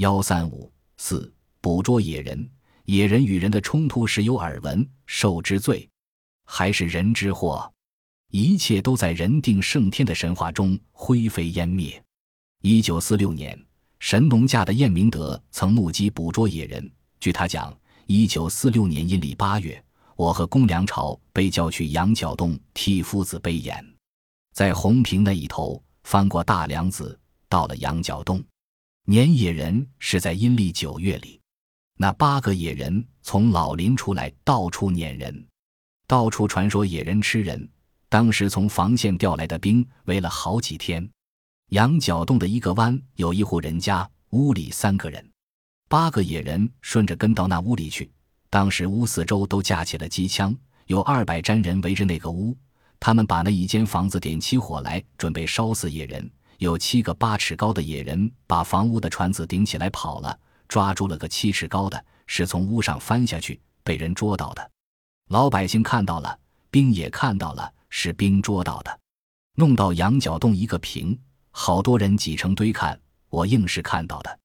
幺三五四捕捉野人，野人与人的冲突时有耳闻，受之罪，还是人之祸？一切都在人定胜天的神话中灰飞烟灭。一九四六年，神农架的晏明德曾目击捕捉野人。据他讲，一九四六年阴历八月，我和公良朝被叫去羊角洞替夫子背眼，在红坪那一头翻过大梁子，到了羊角洞。撵野人是在阴历九月里，那八个野人从老林出来，到处撵人，到处传说野人吃人。当时从防线调来的兵围了好几天。羊角洞的一个湾有一户人家，屋里三个人，八个野人顺着跟到那屋里去。当时屋四周都架起了机枪，有二百沾人围着那个屋，他们把那一间房子点起火来，准备烧死野人。有七个八尺高的野人把房屋的船子顶起来跑了，抓住了个七尺高的，是从屋上翻下去被人捉到的。老百姓看到了，兵也看到了，是兵捉到的，弄到羊角洞一个平，好多人挤成堆看。我硬是看到的。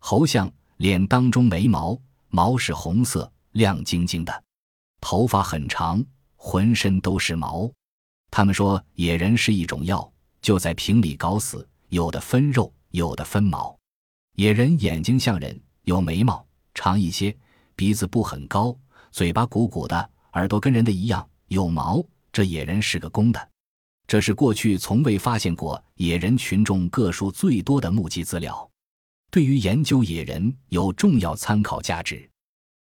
侯相脸当中没毛，毛是红色，亮晶晶的，头发很长，浑身都是毛。他们说野人是一种药。就在瓶里搞死，有的分肉，有的分毛。野人眼睛像人，有眉毛，长一些，鼻子不很高，嘴巴鼓鼓的，耳朵跟人的一样，有毛。这野人是个公的。这是过去从未发现过野人群众个数最多的目击资料，对于研究野人有重要参考价值。